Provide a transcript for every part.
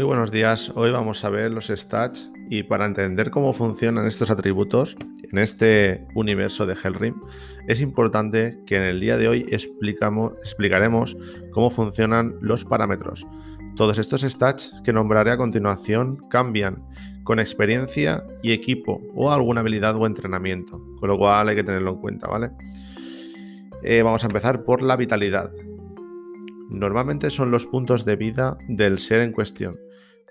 Muy buenos días, hoy vamos a ver los stats y para entender cómo funcionan estos atributos en este universo de Hellrim, es importante que en el día de hoy explicamos, explicaremos cómo funcionan los parámetros. Todos estos stats que nombraré a continuación cambian con experiencia y equipo o alguna habilidad o entrenamiento, con lo cual hay que tenerlo en cuenta, ¿vale? Eh, vamos a empezar por la vitalidad. Normalmente son los puntos de vida del ser en cuestión.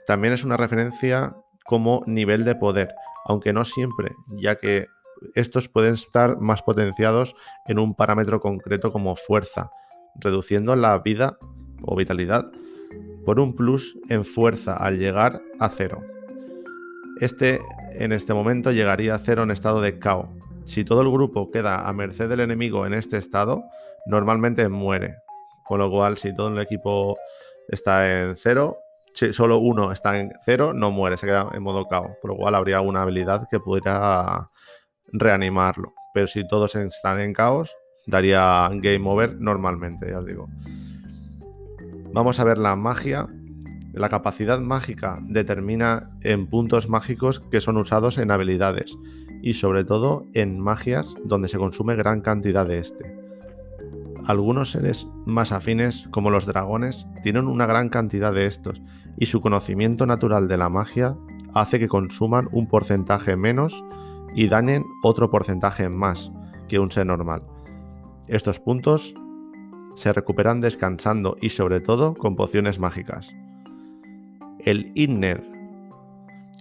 También es una referencia como nivel de poder, aunque no siempre, ya que estos pueden estar más potenciados en un parámetro concreto como fuerza, reduciendo la vida o vitalidad por un plus en fuerza al llegar a cero. Este en este momento llegaría a cero en estado de caos. Si todo el grupo queda a merced del enemigo en este estado, normalmente muere, con lo cual, si todo el equipo está en cero, si solo uno está en cero, no muere, se queda en modo caos. Por lo cual habría alguna habilidad que pudiera reanimarlo. Pero si todos están en caos, daría game over normalmente, ya os digo. Vamos a ver la magia. La capacidad mágica determina en puntos mágicos que son usados en habilidades y sobre todo en magias donde se consume gran cantidad de este. Algunos seres más afines, como los dragones, tienen una gran cantidad de estos, y su conocimiento natural de la magia hace que consuman un porcentaje menos y dañen otro porcentaje más que un ser normal. Estos puntos se recuperan descansando y sobre todo con pociones mágicas. El Inner.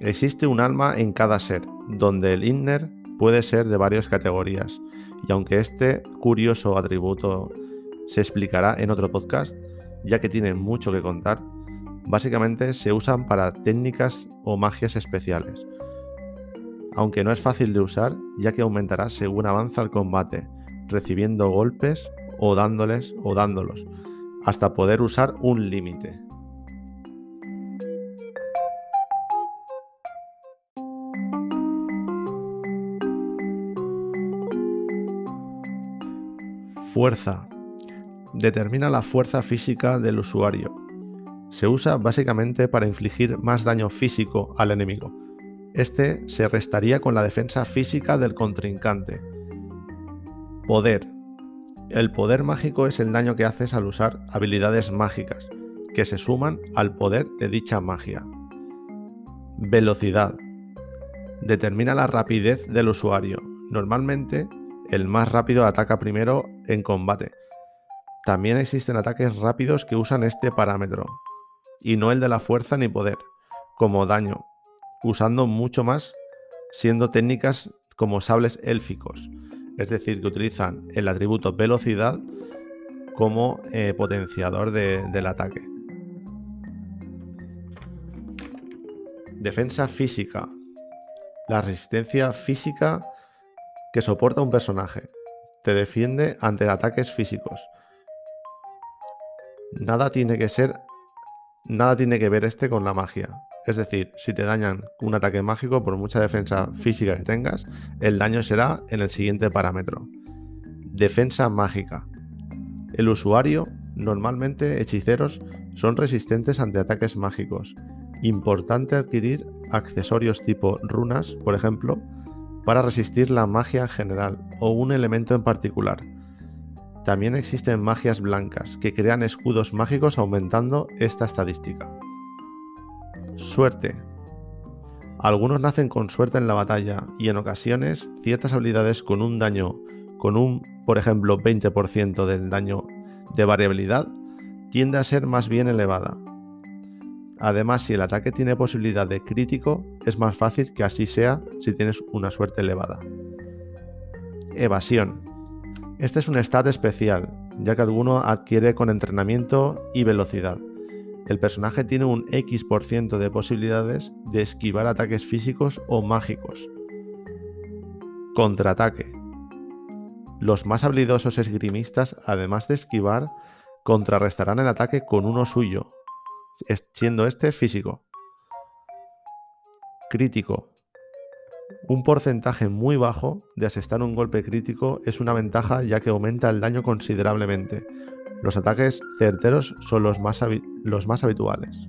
Existe un alma en cada ser, donde el Inner puede ser de varias categorías, y aunque este curioso atributo se explicará en otro podcast, ya que tiene mucho que contar, básicamente se usan para técnicas o magias especiales. Aunque no es fácil de usar, ya que aumentará según avanza el combate, recibiendo golpes o dándoles o dándolos, hasta poder usar un límite. Fuerza. Determina la fuerza física del usuario. Se usa básicamente para infligir más daño físico al enemigo. Este se restaría con la defensa física del contrincante. Poder. El poder mágico es el daño que haces al usar habilidades mágicas, que se suman al poder de dicha magia. Velocidad. Determina la rapidez del usuario. Normalmente el más rápido ataca primero en combate. También existen ataques rápidos que usan este parámetro, y no el de la fuerza ni poder, como daño, usando mucho más siendo técnicas como sables élficos, es decir, que utilizan el atributo velocidad como eh, potenciador del ataque. Defensa física. La resistencia física que soporta un personaje. Te defiende ante ataques físicos. Nada tiene que ser. Nada tiene que ver este con la magia. Es decir, si te dañan un ataque mágico, por mucha defensa física que tengas, el daño será en el siguiente parámetro. Defensa mágica. El usuario, normalmente hechiceros, son resistentes ante ataques mágicos. Importante adquirir accesorios tipo runas, por ejemplo, para resistir la magia en general o un elemento en particular. También existen magias blancas que crean escudos mágicos aumentando esta estadística. Suerte. Algunos nacen con suerte en la batalla y en ocasiones ciertas habilidades con un daño con un, por ejemplo, 20% del daño de variabilidad tiende a ser más bien elevada, Además, si el ataque tiene posibilidad de crítico, es más fácil que así sea si tienes una suerte elevada. Evasión. Este es un stat especial, ya que alguno adquiere con entrenamiento y velocidad. El personaje tiene un X% de posibilidades de esquivar ataques físicos o mágicos. Contraataque. Los más habilidosos esgrimistas, además de esquivar, contrarrestarán el ataque con uno suyo, siendo este físico. Crítico. Un porcentaje muy bajo de asestar un golpe crítico es una ventaja ya que aumenta el daño considerablemente. Los ataques certeros son los más, los más habituales.